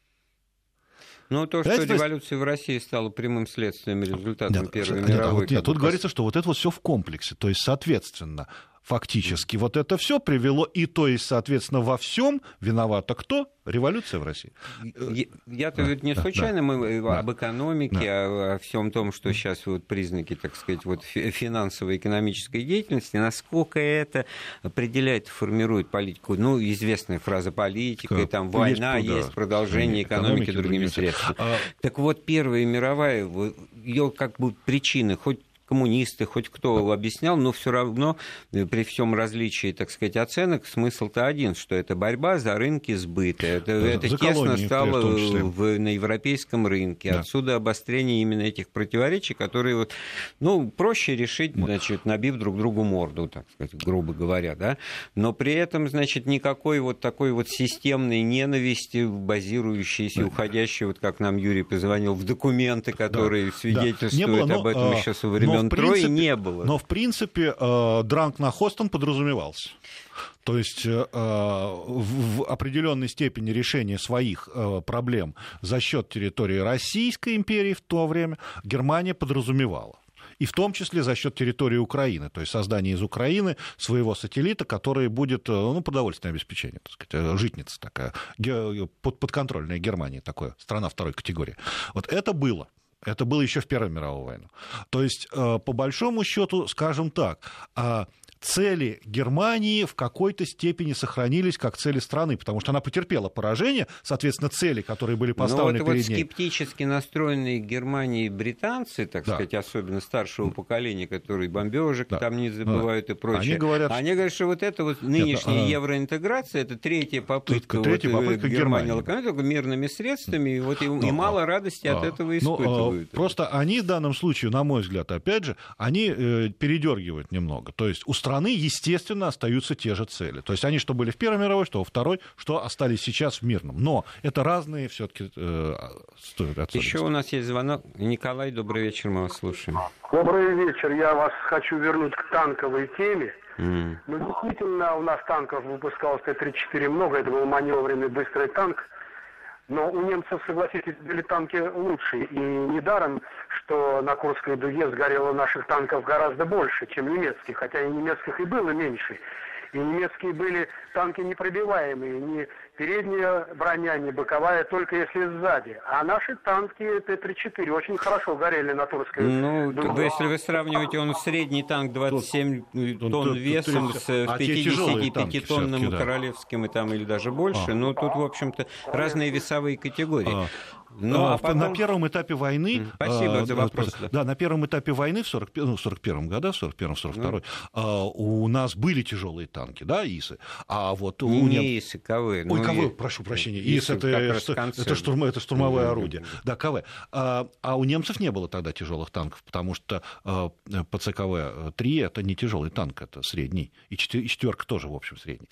Ну, то, что революция в России стала прямым следствием результатом Первой нет, мировой. Нет тут говорится, что вот это вот все в комплексе. То есть, соответственно, фактически. Вот это все привело, и то есть, соответственно, во всем виновата кто? Революция в России. Я-то да, не случайно да, мы да, об экономике, да. о, о всем том, что сейчас вот признаки, так сказать, вот финансовой экономической деятельности, насколько это определяет, формирует политику. Ну, известная фраза политика, как, там война, есть, есть продолжение экономики, экономики другими средствами. А... Так вот, Первая мировая, ее как бы причины, хоть коммунисты, хоть кто объяснял, но все равно э, при всем различии, так сказать, оценок, смысл-то один, что это борьба за рынки сбыта. Это, да, это тесно стало в, на европейском рынке. Да. Отсюда обострение именно этих противоречий, которые вот, ну, проще решить, значит, набив друг другу морду, так сказать, грубо говоря, да. Но при этом, значит, никакой вот такой вот системной ненависти, базирующейся, да. уходящей, вот как нам Юрий позвонил, в документы, которые да. свидетельствуют да. было, об этом а, еще со времен но принципе, трое не было. Но в принципе э, дранг на Хостон подразумевался. То есть э, в определенной степени решения своих э, проблем за счет территории Российской империи в то время Германия подразумевала и в том числе за счет территории Украины, то есть создание из Украины своего сателлита, который будет, ну, продовольственное обеспечение, так сказать, житница такая, подконтрольная Германии, такое, страна второй категории. Вот это было. Это было еще в Первую мировую войну. То есть, э, по большому счету, скажем так, а, цели Германии в какой-то степени сохранились как цели страны, потому что она потерпела поражение, соответственно, цели, которые были ну, поставлены Но вот перед вот ней. скептически настроенные Германии британцы, так да. сказать, особенно старшего поколения, которые бомбежек да. там не забывают да. и прочее. Они говорят, Они говорят, что вот это вот нынешняя Нет, а... евроинтеграция, это третья попытка, третья вот, попытка Германии, Германии. только мирными средствами, и, вот, и, Но, и мало радости а, от этого испытывают. Но, просто они в данном случае, на мой взгляд, опять же, они э, передергивают немного. То есть устраивают страны, естественно, остаются те же цели. То есть они что были в Первой мировой, что во Второй, что остались сейчас в мирном. Но это разные все-таки э, Еще у нас есть звонок. Николай, добрый вечер, мы вас слушаем. Добрый вечер. Я вас хочу вернуть к танковой теме. Mm. Ну, действительно, у нас танков выпускалось Т-34 много. Это был маневренный быстрый танк. Но у немцев, согласитесь, были танки лучше. И недаром, что на Курской дуге сгорело наших танков гораздо больше, чем немецких. Хотя и немецких и было меньше. И немецкие были танки непробиваемые, не передняя броня, не боковая, только если сзади. А наши танки Т-34 очень хорошо горели на Турской Ну, дуге. если вы сравниваете, он средний танк 27 тут, тонн тут, весом тут, с 55-тонным а королевским и там или даже больше, а. но тут, в общем-то, разные весовые категории. А. Ну, а, а потом... На первом этапе войны... Спасибо а, за вопрос. Да. да, на первом этапе войны в 40, ну, 41 году, в 41-м, 42 ну. у нас были тяжелые танки, да, ИСы. А вот у не, не ИСы, КВ. Ой, КВ, прошу прощения. ИС это, это, штурм, это штурмовое орудие. Да, КВ. А, а у немцев не было тогда тяжелых танков, потому что а, ПЦКВ-3 это не тяжелый танк, это средний. И четверка тоже, в общем, средний.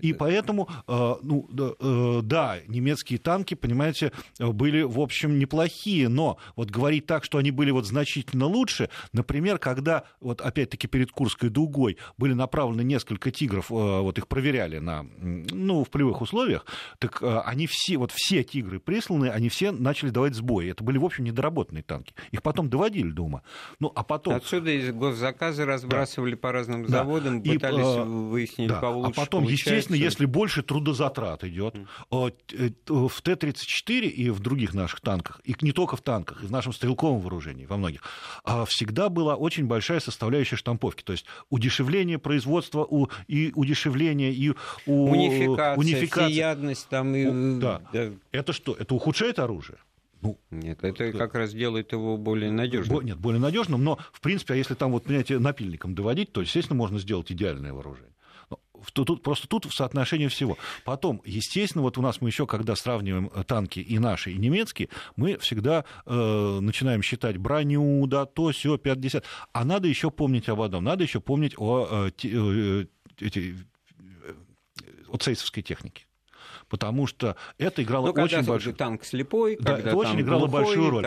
И поэтому, а, ну, э, да, немецкие танки, понимаете, были были, в общем, неплохие, но вот говорить так, что они были вот значительно лучше, например, когда вот опять-таки перед Курской дугой были направлены несколько тигров, э, вот их проверяли на, ну, в полевых условиях, так э, они все, вот все тигры присланы, они все начали давать сбои. Это были, в общем, недоработанные танки. Их потом доводили до ума. Ну, а потом... Отсюда из госзаказы разбрасывали да. по разным заводам, да. пытались и, э, выяснить, да. кого лучше А потом, получается. естественно, если больше трудозатрат идет, в Т-34 и в других других наших танках, и не только в танках, и в нашем стрелковом вооружении, во многих, а всегда была очень большая составляющая штамповки. То есть удешевление производства у, и удешевление и у, унификация, унификация. всеядность там и... У, да. да. Это что? Это ухудшает оружие? Ну, нет, это как раз делает его более надежным. Нет, более надежным, но, в принципе, а если там, вот, понимаете, напильником доводить, то, естественно, можно сделать идеальное вооружение тут, просто тут в соотношении всего. Потом, естественно, вот у нас мы еще, когда сравниваем танки и наши, и немецкие, мы всегда э, начинаем считать броню, да, то, все, 50. А надо еще помнить об одном, надо еще помнить о, э, э, эти, э, о цейсовской технике потому что это играло ну, очень большую... танк слепой, да, это очень играло глухой, большую роль.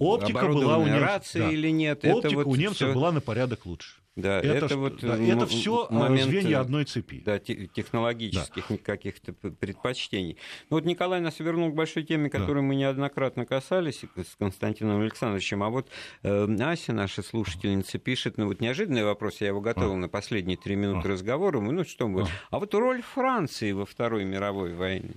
Оптика была у немцев, да. или нет. Оптика это вот у немцев всё... была на порядок лучше. Да, это, это, вот да, это все момент, звенья одной цепи. Да, технологических да. каких-то предпочтений. Ну, вот Николай нас вернул к большой теме, которую да. мы неоднократно касались с Константином Александровичем. А вот э, Ася, наша слушательница, пишет, ну вот неожиданный вопрос, я его готовил а. на последние три минуты а. разговора. Ну что мы... А. а вот роль Франции во Второй мировой войне.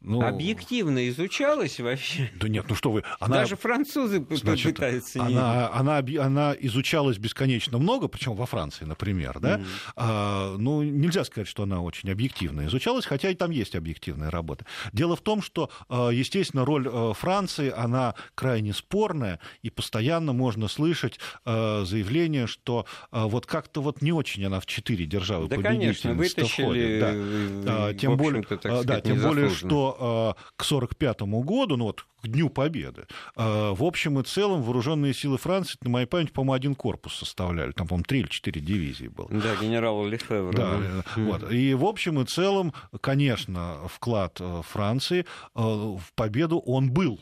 Ну, Объективно изучалась вообще? Да нет, ну что вы. Она, Даже французы значит, пытаются... Она, она, она изучалась бесконечно много, причем во Франции, например. Да? Mm-hmm. А, ну, нельзя сказать, что она очень объективно изучалась, хотя и там есть объективная работа. Дело в том, что, а, естественно, роль а, Франции, она крайне спорная, и постоянно можно слышать а, заявление, что вот как-то вот не очень она в четыре державы да, конечно, вытащили, входит. Да. Тем более, да, тем более, что Э, к 1945 году, ну вот к Дню Победы, э, в общем и целом вооруженные силы Франции, на моей памяти, по-моему, один корпус составляли, там, по-моему, три или четыре дивизии было. Да, генерал Лефевр. Да, да. Вот. И в общем и целом, конечно, вклад Франции в победу он был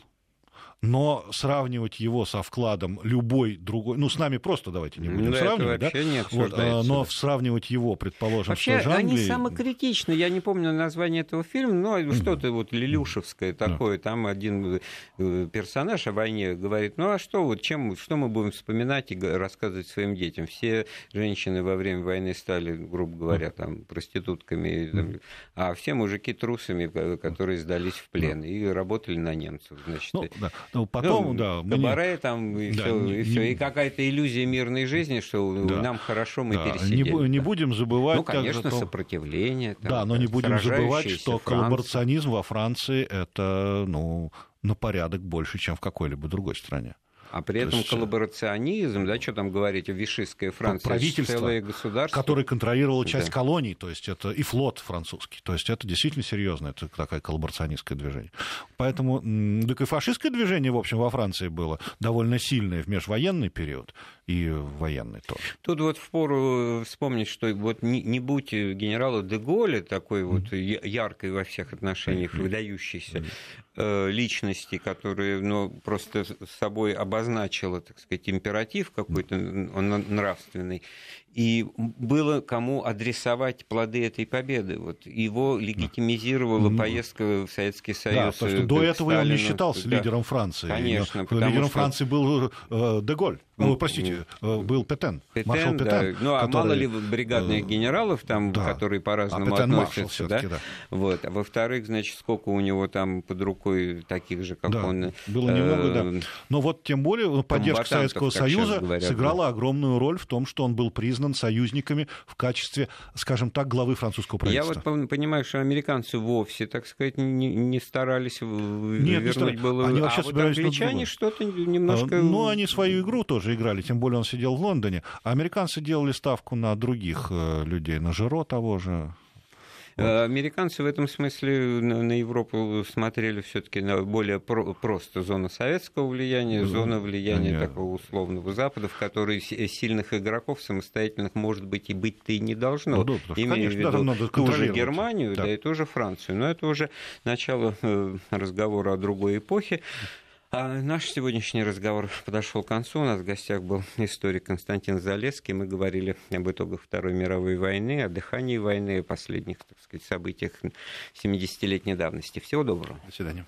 но сравнивать его со вкладом любой другой, ну, с нами просто давайте не будем да, сравнивать, да? Не вот, а, но сравнивать его, предположим, вообще, с той они самокритичны, я не помню название этого фильма, но mm-hmm. что-то вот Лилюшевское такое, mm-hmm. там один э, персонаж о войне говорит, ну, а что вот, чем, что мы будем вспоминать и рассказывать своим детям? Все женщины во время войны стали, грубо говоря, там, проститутками, там, а все мужики трусами, которые сдались в плен и работали на немцев, значит. Ну, да. Ну, потом, ну, да. Кабаре мне... там, и, да, все, не, и, все. и какая-то иллюзия мирной жизни, что да, нам хорошо, мы да, пересидели. Не, не будем забывать... Ну, конечно, также, сопротивление. Там, да, но не будем забывать, что Франция. коллаборационизм во Франции — это, ну, на порядок больше, чем в какой-либо другой стране. А при этом есть... Э, коллаборационизм, да, что там говорить, вишистская Франция, правительство, целое государство. которое контролировало часть да. колоний, то есть это и флот французский. То есть это действительно серьезно, это такое коллаборационистское движение. Поэтому, так и фашистское движение, в общем, во Франции было довольно сильное в межвоенный период и военный тоже. Тут вот впору вспомнить, что вот не, не будь генерала де Голля такой вот яркой во всех отношениях, выдающейся э, личности, которая ну, просто собой обозначила, так сказать, императив какой-то он нравственный, и было кому адресовать плоды этой победы. Вот его легитимизировала да. поездка в Советский Союз. Да, потому что до этого Сталину. он не считался да. лидером Франции. Конечно. Лидером что... Франции был э, Деголь. Ну, простите, э, был Петен, Петен маршал Петен. Да. Ну, а который... мало ли бригадных э, генералов там, да. которые по-разному а относятся. Да? да? Вот. А во-вторых, значит, сколько у него там под рукой таких же, как да. он. Было немного, да. Но вот тем более ну, поддержка Советского Союза говорят, сыграла да. огромную роль в том, что он был признан союзниками в качестве, скажем так, главы французского правительства. Я вот понимаю, что американцы вовсе, так сказать, не, не старались Нет, вернуть не было. Они вообще а вот англичане что-то немножко... Ну, они свою игру тоже играли, тем более он сидел в Лондоне. А американцы делали ставку на других э, людей, на Жиро того же. Вот. Американцы в этом смысле на Европу смотрели все-таки на более про- просто зона советского влияния, mm зона влияния mm такого условного Запада, в которой сильных игроков самостоятельных, может быть, и быть-то и не должно. Ну, да, Имею конечно, в виду ту же Германию, да. да, и ту же Францию. Но это уже начало э, разговора о другой эпохе. А наш сегодняшний разговор подошел к концу. У нас в гостях был историк Константин Залесский. Мы говорили об итогах Второй мировой войны, о дыхании войны, о последних так сказать, событиях 70-летней давности. Всего доброго. До свидания.